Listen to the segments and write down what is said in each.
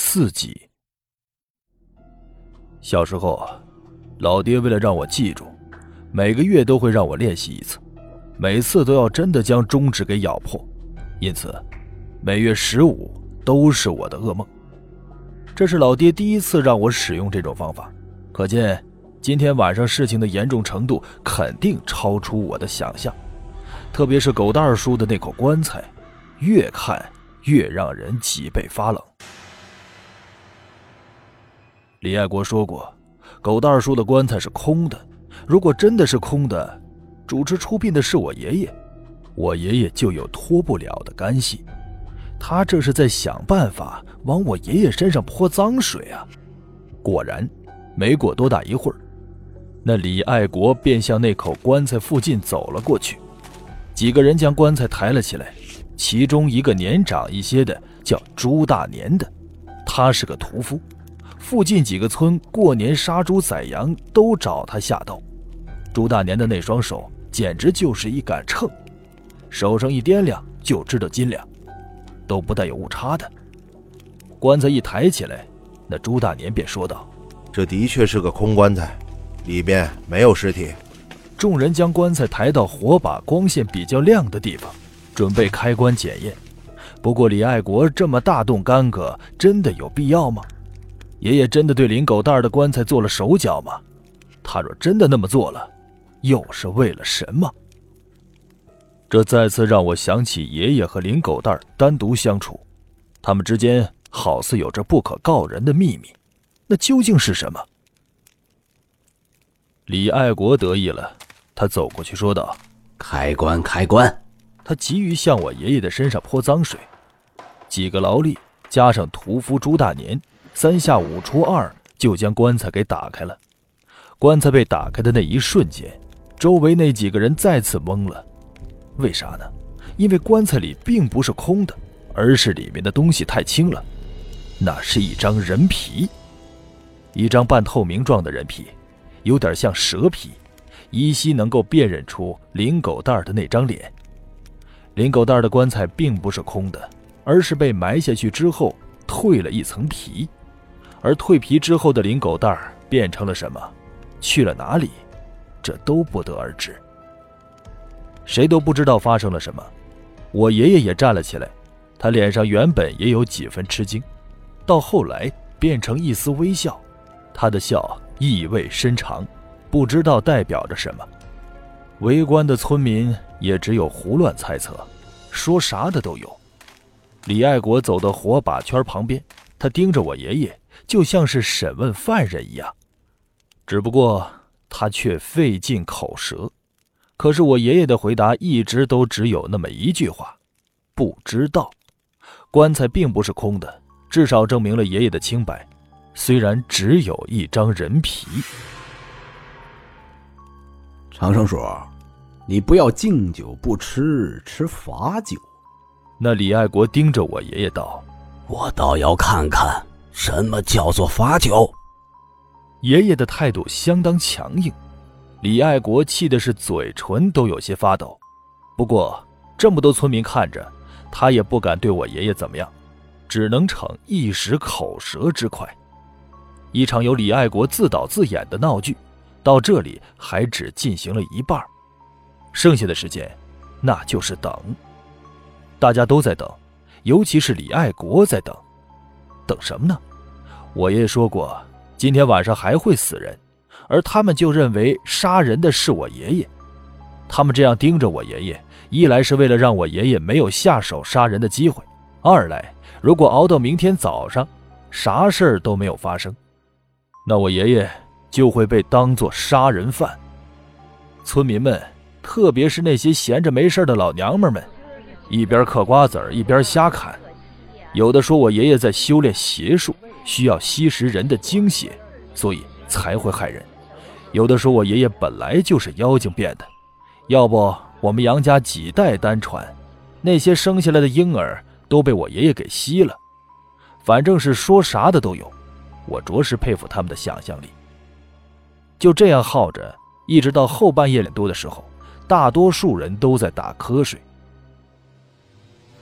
四集。小时候，老爹为了让我记住，每个月都会让我练习一次，每次都要真的将中指给咬破，因此，每月十五都是我的噩梦。这是老爹第一次让我使用这种方法，可见今天晚上事情的严重程度肯定超出我的想象。特别是狗蛋儿叔的那口棺材，越看越让人脊背发冷。李爱国说过，狗蛋叔的棺材是空的。如果真的是空的，主持出殡的是我爷爷，我爷爷就有脱不了的干系。他这是在想办法往我爷爷身上泼脏水啊！果然，没过多大一会儿，那李爱国便向那口棺材附近走了过去。几个人将棺材抬了起来，其中一个年长一些的叫朱大年的，他是个屠夫。附近几个村过年杀猪宰羊都找他下刀。朱大年的那双手简直就是一杆秤，手上一掂量就知道斤两。都不带有误差的。棺材一抬起来，那朱大年便说道：“这的确是个空棺材，里边没有尸体。”众人将棺材抬到火把光线比较亮的地方，准备开棺检验。不过李爱国这么大动干戈，真的有必要吗？爷爷真的对林狗蛋儿的棺材做了手脚吗？他若真的那么做了，又是为了什么？这再次让我想起爷爷和林狗蛋儿单独相处，他们之间好似有着不可告人的秘密，那究竟是什么？李爱国得意了，他走过去说道：“开棺，开棺！”他急于向我爷爷的身上泼脏水，几个劳力加上屠夫朱大年，三下五除二就将棺材给打开了。棺材被打开的那一瞬间，周围那几个人再次懵了。为啥呢？因为棺材里并不是空的，而是里面的东西太轻了。那是一张人皮，一张半透明状的人皮，有点像蛇皮，依稀能够辨认出林狗蛋儿的那张脸。林狗蛋儿的棺材并不是空的，而是被埋下去之后蜕了一层皮，而蜕皮之后的林狗蛋儿变成了什么，去了哪里，这都不得而知。谁都不知道发生了什么，我爷爷也站了起来，他脸上原本也有几分吃惊，到后来变成一丝微笑，他的笑意味深长，不知道代表着什么。围观的村民也只有胡乱猜测，说啥的都有。李爱国走到火把圈旁边，他盯着我爷爷，就像是审问犯人一样，只不过他却费尽口舌。可是我爷爷的回答一直都只有那么一句话：“不知道。”棺材并不是空的，至少证明了爷爷的清白，虽然只有一张人皮。长生叔，你不要敬酒不吃吃罚酒。那李爱国盯着我爷爷道：“我倒要看看什么叫做罚酒。”爷爷的态度相当强硬。李爱国气的是嘴唇都有些发抖，不过这么多村民看着，他也不敢对我爷爷怎么样，只能逞一时口舌之快。一场由李爱国自导自演的闹剧，到这里还只进行了一半，剩下的时间，那就是等。大家都在等，尤其是李爱国在等，等什么呢？我爷爷说过，今天晚上还会死人。而他们就认为杀人的是我爷爷，他们这样盯着我爷爷，一来是为了让我爷爷没有下手杀人的机会，二来如果熬到明天早上，啥事儿都没有发生，那我爷爷就会被当作杀人犯。村民们，特别是那些闲着没事的老娘们们，一边嗑瓜子儿一边瞎侃，有的说我爷爷在修炼邪术，需要吸食人的精血，所以才会害人。有的说，我爷爷本来就是妖精变的，要不我们杨家几代单传，那些生下来的婴儿都被我爷爷给吸了。反正是说啥的都有，我着实佩服他们的想象力。就这样耗着，一直到后半夜两多的时候，大多数人都在打瞌睡。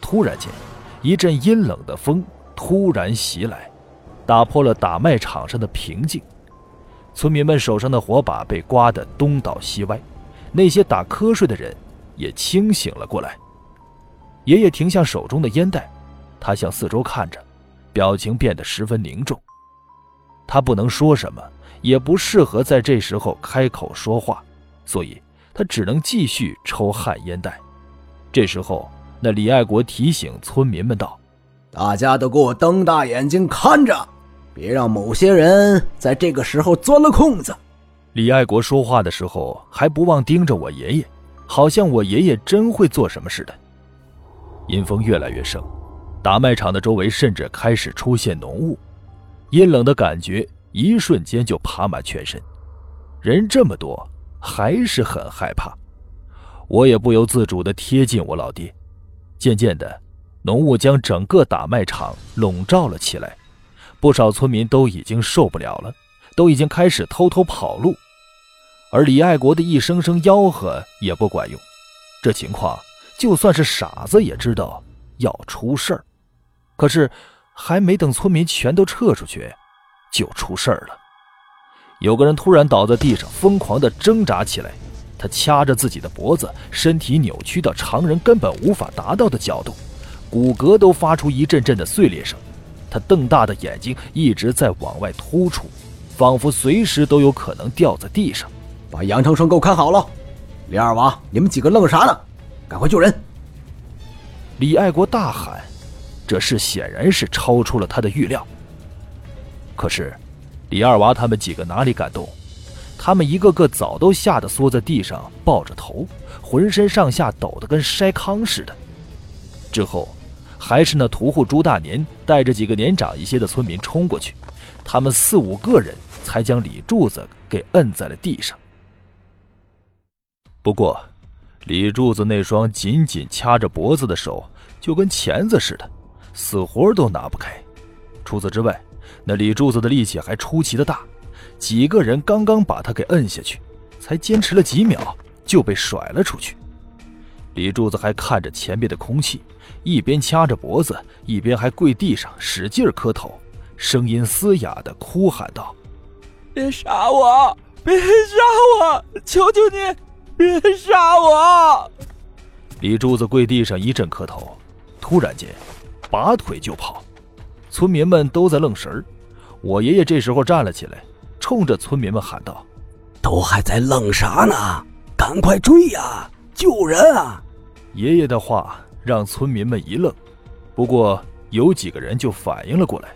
突然间，一阵阴冷的风突然袭来，打破了打麦场上的平静。村民们手上的火把被刮得东倒西歪，那些打瞌睡的人也清醒了过来。爷爷停下手中的烟袋，他向四周看着，表情变得十分凝重。他不能说什么，也不适合在这时候开口说话，所以他只能继续抽旱烟袋。这时候，那李爱国提醒村民们道：“大家都给我瞪大眼睛看着！”别让某些人在这个时候钻了空子。李爱国说话的时候还不忘盯着我爷爷，好像我爷爷真会做什么似的。阴风越来越盛，打麦场的周围甚至开始出现浓雾，阴冷的感觉一瞬间就爬满全身。人这么多，还是很害怕。我也不由自主地贴近我老爹。渐渐的，浓雾将整个打麦场笼罩了起来。不少村民都已经受不了了，都已经开始偷偷跑路，而李爱国的一声声吆喝也不管用。这情况，就算是傻子也知道要出事儿。可是，还没等村民全都撤出去，就出事儿了。有个人突然倒在地上，疯狂地挣扎起来，他掐着自己的脖子，身体扭曲到常人根本无法达到的角度，骨骼都发出一阵阵的碎裂声。他瞪大的眼睛一直在往外突出，仿佛随时都有可能掉在地上。把杨长生给我看好了，李二娃，你们几个愣啥呢？赶快救人！李爱国大喊，这事显然是超出了他的预料。可是，李二娃他们几个哪里敢动？他们一个个早都吓得缩在地上，抱着头，浑身上下抖得跟筛糠似的。之后。还是那屠户朱大年带着几个年长一些的村民冲过去，他们四五个人才将李柱子给摁在了地上。不过，李柱子那双紧紧掐着脖子的手就跟钳子似的，死活都拿不开。除此之外，那李柱子的力气还出奇的大，几个人刚刚把他给摁下去，才坚持了几秒就被甩了出去。李柱子还看着前面的空气。一边掐着脖子，一边还跪地上使劲磕头，声音嘶哑的哭喊道：“别杀我！别杀我！求求你，别杀我！”李柱子跪地上一阵磕头，突然间，拔腿就跑。村民们都在愣神儿。我爷爷这时候站了起来，冲着村民们喊道：“都还在愣啥呢？赶快追呀！救人啊！”爷爷的话。让村民们一愣，不过有几个人就反应了过来。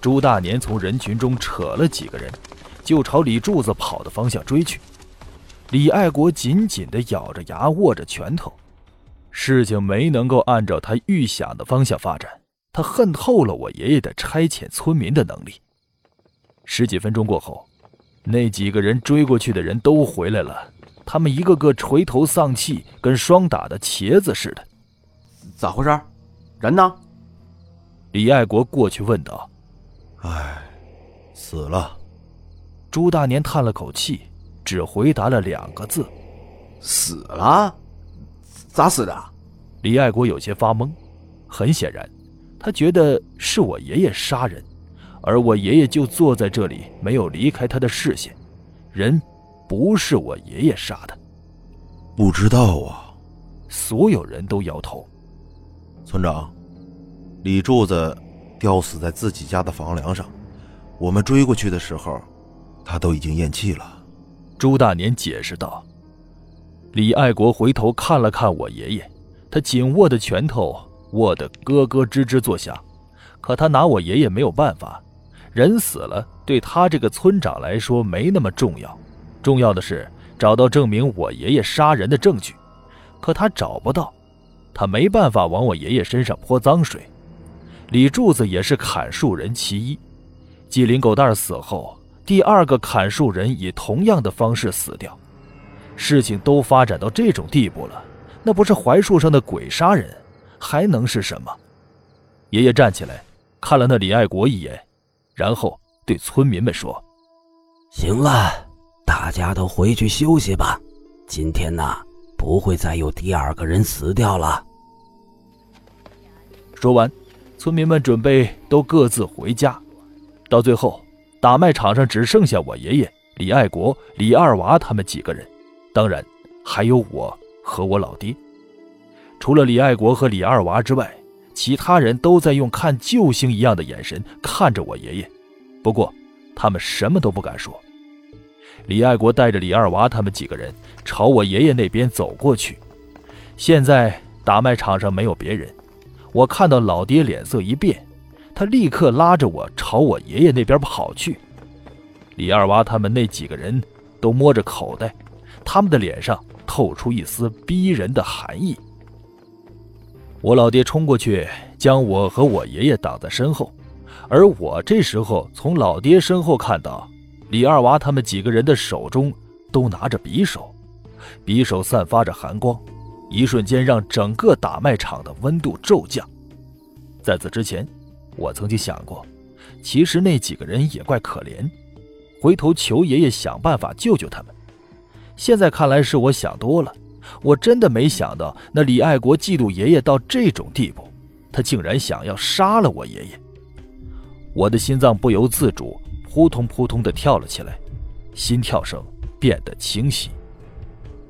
朱大年从人群中扯了几个人，就朝李柱子跑的方向追去。李爱国紧紧地咬着牙，握着拳头。事情没能够按照他预想的方向发展，他恨透了我爷爷的差遣村民的能力。十几分钟过后，那几个人追过去的人都回来了，他们一个个垂头丧气，跟霜打的茄子似的。咋回事？人呢？李爱国过去问道。唉，死了。朱大年叹了口气，只回答了两个字：“死了。”咋死的？李爱国有些发懵。很显然，他觉得是我爷爷杀人，而我爷爷就坐在这里，没有离开他的视线。人不是我爷爷杀的。不知道啊。所有人都摇头。村长，李柱子吊死在自己家的房梁上。我们追过去的时候，他都已经咽气了。朱大年解释道。李爱国回头看了看我爷爷，他紧握的拳头握得咯咯吱吱作响。可他拿我爷爷没有办法，人死了对他这个村长来说没那么重要，重要的是找到证明我爷爷杀人的证据。可他找不到。他没办法往我爷爷身上泼脏水，李柱子也是砍树人其一。纪灵狗蛋死后，第二个砍树人以同样的方式死掉。事情都发展到这种地步了，那不是槐树上的鬼杀人，还能是什么？爷爷站起来，看了那李爱国一眼，然后对村民们说：“行了，大家都回去休息吧。今天呢，不会再有第二个人死掉了。”说完，村民们准备都各自回家。到最后，打麦场上只剩下我爷爷李爱国、李二娃他们几个人，当然还有我和我老爹。除了李爱国和李二娃之外，其他人都在用看救星一样的眼神看着我爷爷。不过，他们什么都不敢说。李爱国带着李二娃他们几个人朝我爷爷那边走过去。现在打麦场上没有别人，我看到老爹脸色一变，他立刻拉着我朝我爷爷那边跑去。李二娃他们那几个人都摸着口袋，他们的脸上透出一丝逼人的寒意。我老爹冲过去，将我和我爷爷挡在身后，而我这时候从老爹身后看到。李二娃他们几个人的手中都拿着匕首，匕首散发着寒光，一瞬间让整个打麦场的温度骤降。在此之前，我曾经想过，其实那几个人也怪可怜，回头求爷爷想办法救救他们。现在看来是我想多了，我真的没想到那李爱国嫉妒爷爷到这种地步，他竟然想要杀了我爷爷。我的心脏不由自主。扑通扑通的跳了起来，心跳声变得清晰。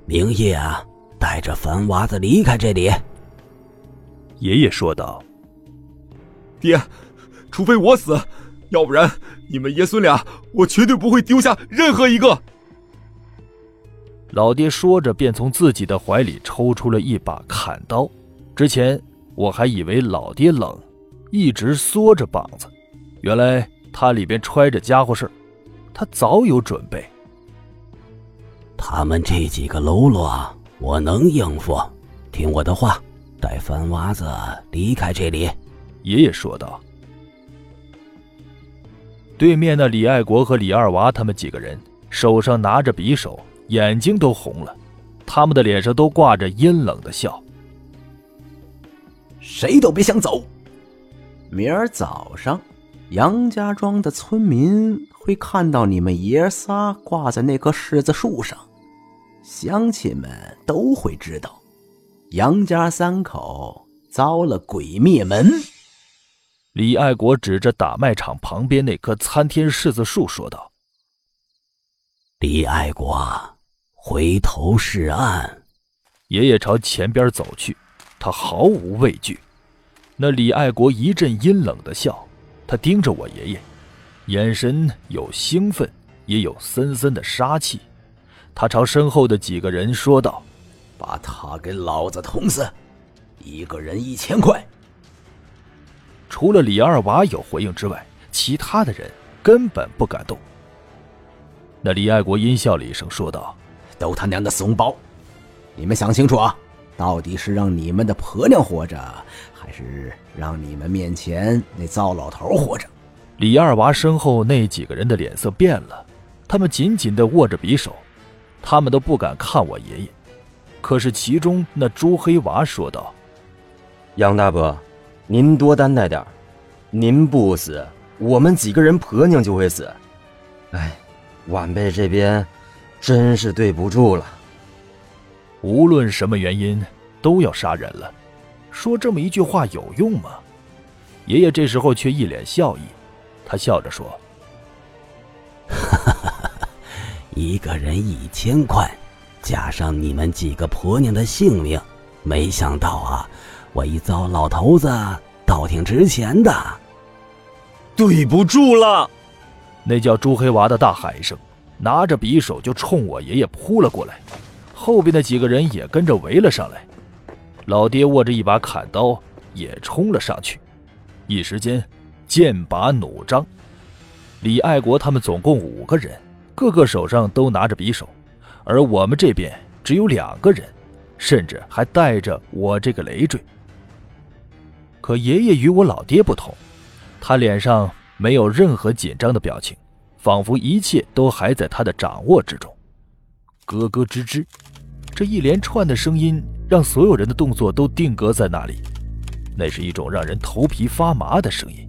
明夜啊，带着凡娃子离开这里。爷爷说道：“爹，除非我死，要不然你们爷孙俩，我绝对不会丢下任何一个。”老爹说着，便从自己的怀里抽出了一把砍刀。之前我还以为老爹冷，一直缩着膀子，原来。他里边揣着家伙事他早有准备。他们这几个喽啰，我能应付。听我的话，带番娃子离开这里。”爷爷说道。对面的李爱国和李二娃他们几个人手上拿着匕首，眼睛都红了，他们的脸上都挂着阴冷的笑。谁都别想走，明儿早上。杨家庄的村民会看到你们爷仨挂在那棵柿子树上，乡亲们都会知道，杨家三口遭了鬼灭门。李爱国指着打麦场旁边那棵参天柿子树说道：“李爱国，回头是岸。”爷爷朝前边走去，他毫无畏惧。那李爱国一阵阴冷的笑。他盯着我爷爷，眼神有兴奋，也有森森的杀气。他朝身后的几个人说道：“把他给老子捅死，一个人一千块。”除了李二娃有回应之外，其他的人根本不敢动。那李爱国阴笑了一声，说道：“都他娘的怂包！你们想清楚啊，到底是让你们的婆娘活着？”还是让你们面前那糟老头活着。李二娃身后那几个人的脸色变了，他们紧紧地握着匕首，他们都不敢看我爷爷。可是其中那朱黑娃说道：“杨大伯，您多担待点您不死，我们几个人婆娘就会死。哎，晚辈这边真是对不住了。无论什么原因，都要杀人了。”说这么一句话有用吗？爷爷这时候却一脸笑意，他笑着说：“ 一个人一千块，加上你们几个婆娘的性命，没想到啊，我一糟老头子倒挺值钱的。”对不住了，那叫朱黑娃的大喊一声，拿着匕首就冲我爷爷扑了过来，后边的几个人也跟着围了上来。老爹握着一把砍刀，也冲了上去。一时间，剑拔弩张。李爱国他们总共五个人，个个手上都拿着匕首，而我们这边只有两个人，甚至还带着我这个累赘。可爷爷与我老爹不同，他脸上没有任何紧张的表情，仿佛一切都还在他的掌握之中。咯咯吱吱，这一连串的声音。让所有人的动作都定格在那里，那是一种让人头皮发麻的声音。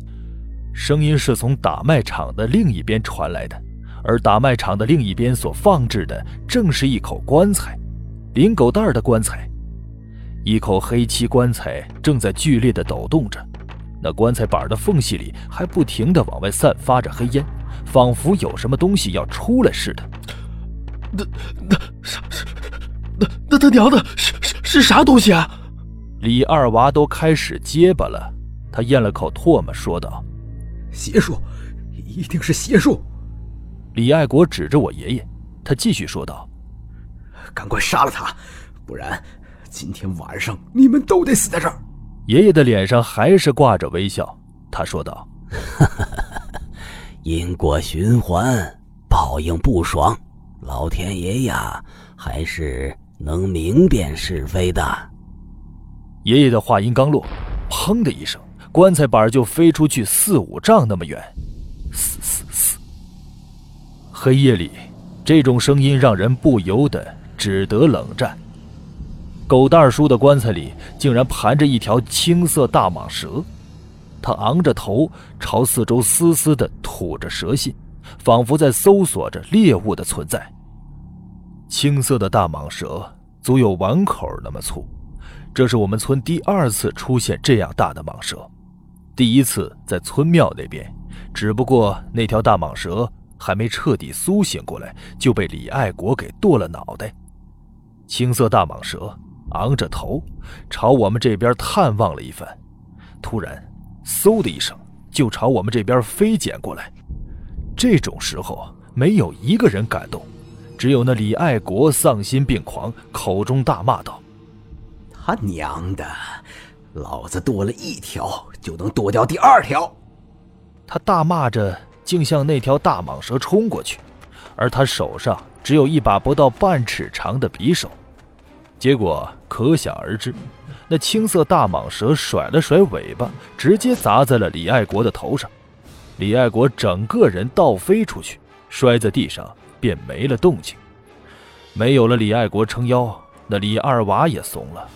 声音是从打麦场的另一边传来的，而打麦场的另一边所放置的正是一口棺材，林狗蛋儿的棺材。一口黑漆棺材正在剧烈的抖动着，那棺材板的缝隙里还不停地往外散发着黑烟，仿佛有什么东西要出来似的。那那啥是那那他娘的是是是啥东西啊？李二娃都开始结巴了，他咽了口唾沫，说道：“邪术，一定是邪术。”李爱国指着我爷爷，他继续说道：“赶快杀了他，不然今天晚上你们都得死在这儿。”爷爷的脸上还是挂着微笑，他说道：“因果循环，报应不爽，老天爷呀，还是能明辨是非的。”爷爷的话音刚落，砰的一声，棺材板就飞出去四五丈那么远。黑夜里，这种声音让人不由得只得冷战。狗蛋叔的棺材里竟然盘着一条青色大蟒蛇，它昂着头朝四周嘶嘶地吐着蛇信，仿佛在搜索着猎物的存在。青色的大蟒蛇足有碗口那么粗，这是我们村第二次出现这样大的蟒蛇，第一次在村庙那边，只不过那条大蟒蛇还没彻底苏醒过来，就被李爱国给剁了脑袋。青色大蟒蛇。昂着头，朝我们这边探望了一番，突然，嗖的一声，就朝我们这边飞剪过来。这种时候，没有一个人敢动，只有那李爱国丧心病狂，口中大骂道：“他娘的，老子剁了一条就能剁掉第二条！”他大骂着，竟向那条大蟒蛇冲过去，而他手上只有一把不到半尺长的匕首。结果可想而知，那青色大蟒蛇甩了甩尾巴，直接砸在了李爱国的头上。李爱国整个人倒飞出去，摔在地上，便没了动静。没有了李爱国撑腰，那李二娃也怂了。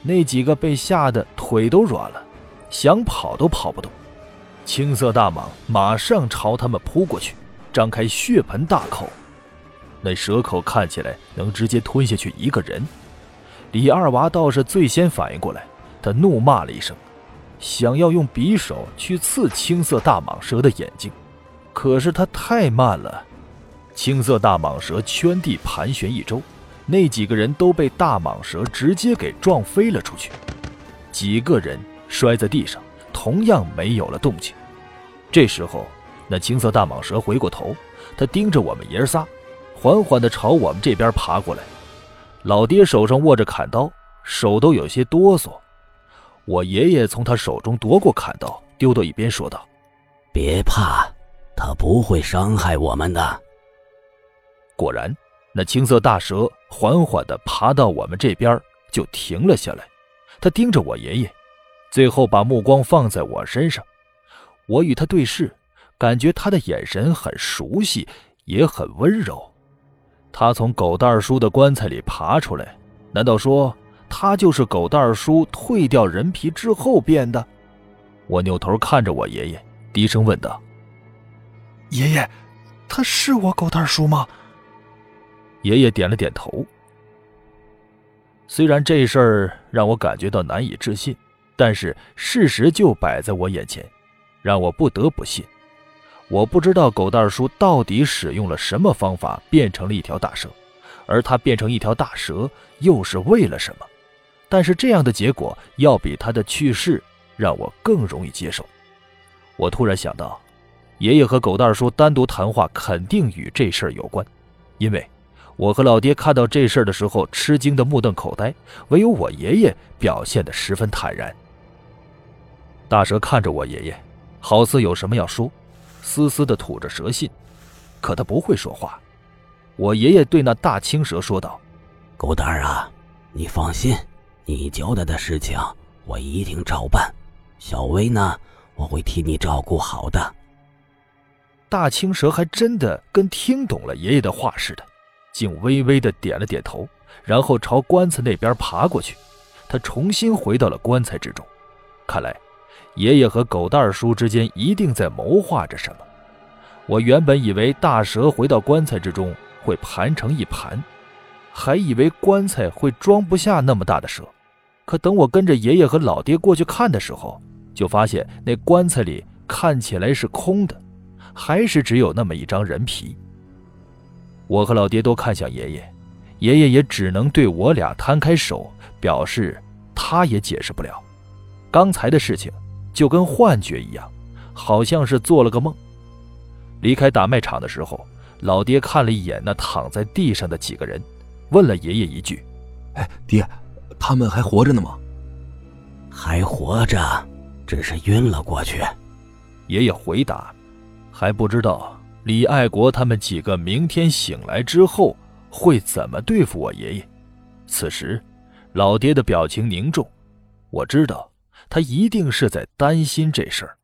那几个被吓得腿都软了，想跑都跑不动。青色大蟒马上朝他们扑过去，张开血盆大口，那蛇口看起来能直接吞下去一个人。李二娃倒是最先反应过来，他怒骂了一声，想要用匕首去刺青色大蟒蛇的眼睛，可是他太慢了。青色大蟒蛇圈地盘旋一周，那几个人都被大蟒蛇直接给撞飞了出去，几个人摔在地上，同样没有了动静。这时候，那青色大蟒蛇回过头，他盯着我们爷仨，缓缓地朝我们这边爬过来。老爹手上握着砍刀，手都有些哆嗦。我爷爷从他手中夺过砍刀，丢到一边，说道：“别怕，他不会伤害我们的。”果然，那青色大蛇缓缓地爬到我们这边，就停了下来。他盯着我爷爷，最后把目光放在我身上。我与他对视，感觉他的眼神很熟悉，也很温柔。他从狗蛋叔的棺材里爬出来，难道说他就是狗蛋叔蜕掉人皮之后变的？我扭头看着我爷爷，低声问道：“爷爷，他是我狗蛋叔吗？”爷爷点了点头。虽然这事儿让我感觉到难以置信，但是事实就摆在我眼前，让我不得不信。我不知道狗蛋叔到底使用了什么方法变成了一条大蛇，而他变成一条大蛇又是为了什么？但是这样的结果要比他的去世让我更容易接受。我突然想到，爷爷和狗蛋叔单独谈话肯定与这事儿有关，因为我和老爹看到这事儿的时候吃惊的目瞪口呆，唯有我爷爷表现得十分坦然。大蛇看着我爷爷，好似有什么要说。嘶嘶的吐着蛇信，可他不会说话。我爷爷对那大青蛇说道：“狗蛋儿啊，你放心，你交代的事情我一定照办。小薇呢，我会替你照顾好的。”大青蛇还真的跟听懂了爷爷的话似的，竟微微的点了点头，然后朝棺材那边爬过去。他重新回到了棺材之中，看来。爷爷和狗蛋叔之间一定在谋划着什么。我原本以为大蛇回到棺材之中会盘成一盘，还以为棺材会装不下那么大的蛇。可等我跟着爷爷和老爹过去看的时候，就发现那棺材里看起来是空的，还是只有那么一张人皮。我和老爹都看向爷爷，爷爷也只能对我俩摊开手，表示他也解释不了。刚才的事情就跟幻觉一样，好像是做了个梦。离开打卖场的时候，老爹看了一眼那躺在地上的几个人，问了爷爷一句：“哎，爹，他们还活着呢吗？”“还活着，只是晕了过去。”爷爷回答：“还不知道。”李爱国他们几个明天醒来之后会怎么对付我爷爷？此时，老爹的表情凝重，我知道他一定是在担心这事儿。